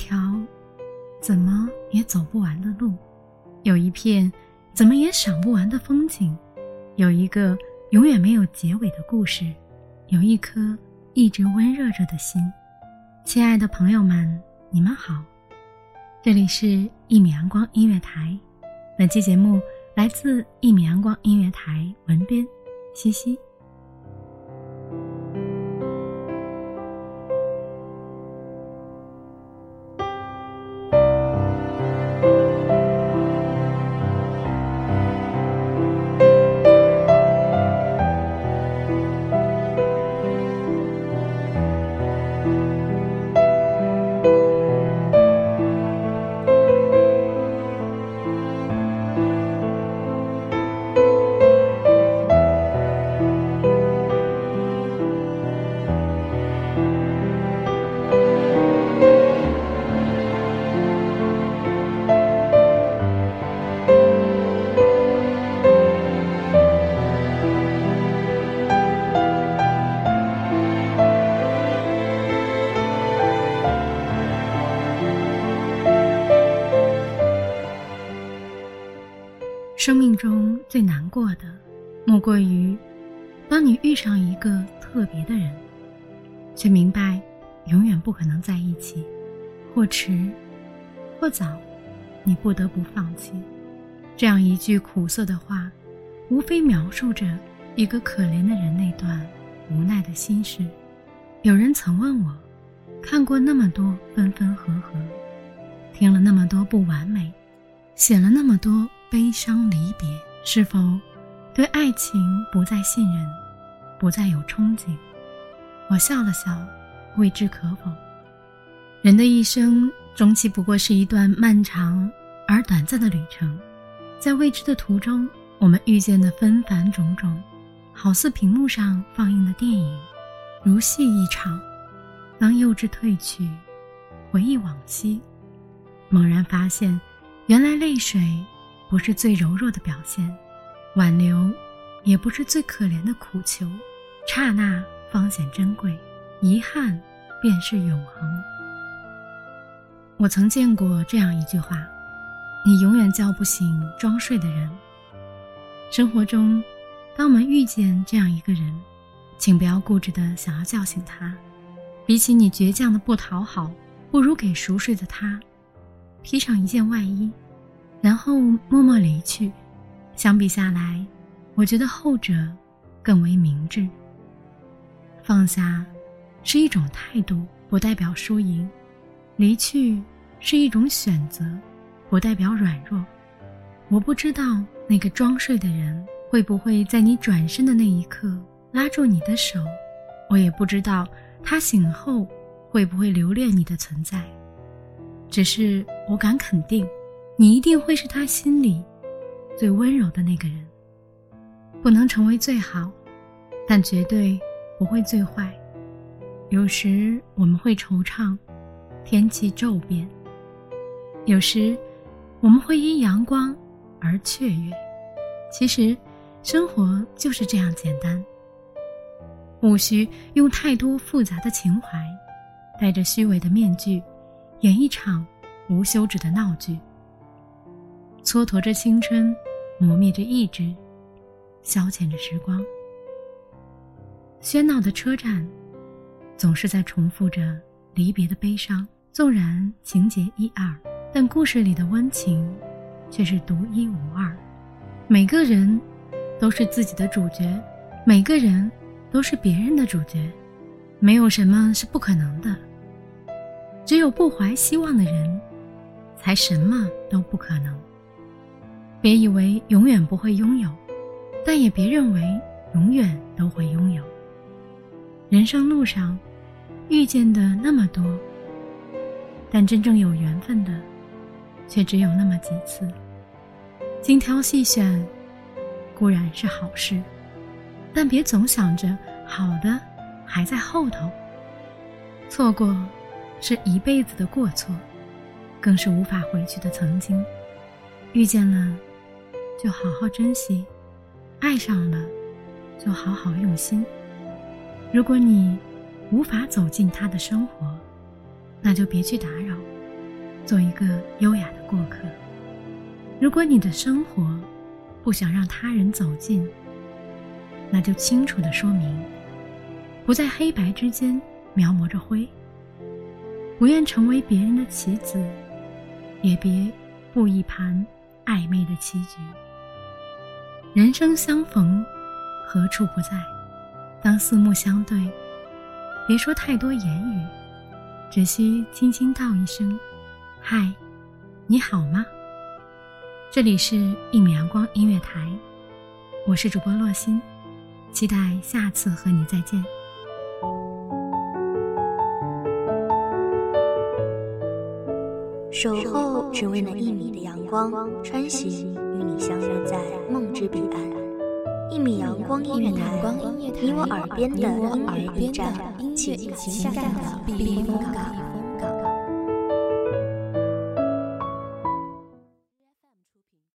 条怎么也走不完的路，有一片怎么也赏不完的风景，有一个永远没有结尾的故事，有一颗一直温热着的心。亲爱的朋友们，你们好，这里是《一米阳光音乐台》，本期节目来自《一米阳光音乐台》文编西西。生命中最难过的，莫过于，当你遇上一个特别的人，却明白永远不可能在一起，或迟，或早，你不得不放弃。这样一句苦涩的话，无非描述着一个可怜的人那段无奈的心事。有人曾问我，看过那么多分分合合，听了那么多不完美，写了那么多。悲伤离别，是否对爱情不再信任，不再有憧憬？我笑了笑，未知可否。人的一生终其不过是一段漫长而短暂的旅程，在未知的途中，我们遇见的纷繁种种，好似屏幕上放映的电影，如戏一场。当幼稚褪去，回忆往昔，猛然发现，原来泪水。不是最柔弱的表现，挽留，也不是最可怜的苦求，刹那方显珍贵，遗憾便是永恒。我曾见过这样一句话：你永远叫不醒装睡的人。生活中，当我们遇见这样一个人，请不要固执的想要叫醒他，比起你倔强的不讨好，不如给熟睡的他披上一件外衣。然后默默离去，相比下来，我觉得后者更为明智。放下是一种态度，不代表输赢；离去是一种选择，不代表软弱。我不知道那个装睡的人会不会在你转身的那一刻拉住你的手，我也不知道他醒后会不会留恋你的存在。只是我敢肯定。你一定会是他心里最温柔的那个人，不能成为最好，但绝对不会最坏。有时我们会惆怅，天气骤变；有时我们会因阳光而雀跃。其实，生活就是这样简单，无需用太多复杂的情怀，戴着虚伪的面具，演一场无休止的闹剧。蹉跎着青春，磨灭着意志，消遣着时光。喧闹的车站，总是在重复着离别的悲伤。纵然情节一二，但故事里的温情，却是独一无二。每个人都是自己的主角，每个人都是别人的主角，没有什么是不可能的。只有不怀希望的人，才什么都不可能。别以为永远不会拥有，但也别认为永远都会拥有。人生路上，遇见的那么多，但真正有缘分的，却只有那么几次。精挑细选固然是好事，但别总想着好的还在后头。错过是一辈子的过错，更是无法回去的曾经。遇见了，就好好珍惜；爱上了，就好好用心。如果你无法走进他的生活，那就别去打扰，做一个优雅的过客。如果你的生活不想让他人走进，那就清楚的说明，不在黑白之间描摹着灰。不愿成为别人的棋子，也别布一盘暧昧的棋局。人生相逢，何处不在？当四目相对，别说太多言语，只需轻轻道一声：“嗨，你好吗？”这里是《一米阳光音乐台》，我是主播洛心，期待下次和你再见。守候只为那一米的阳光，穿行相约在梦之彼岸。一米阳光音乐台，你我耳边的音乐驿站，情感的避风港。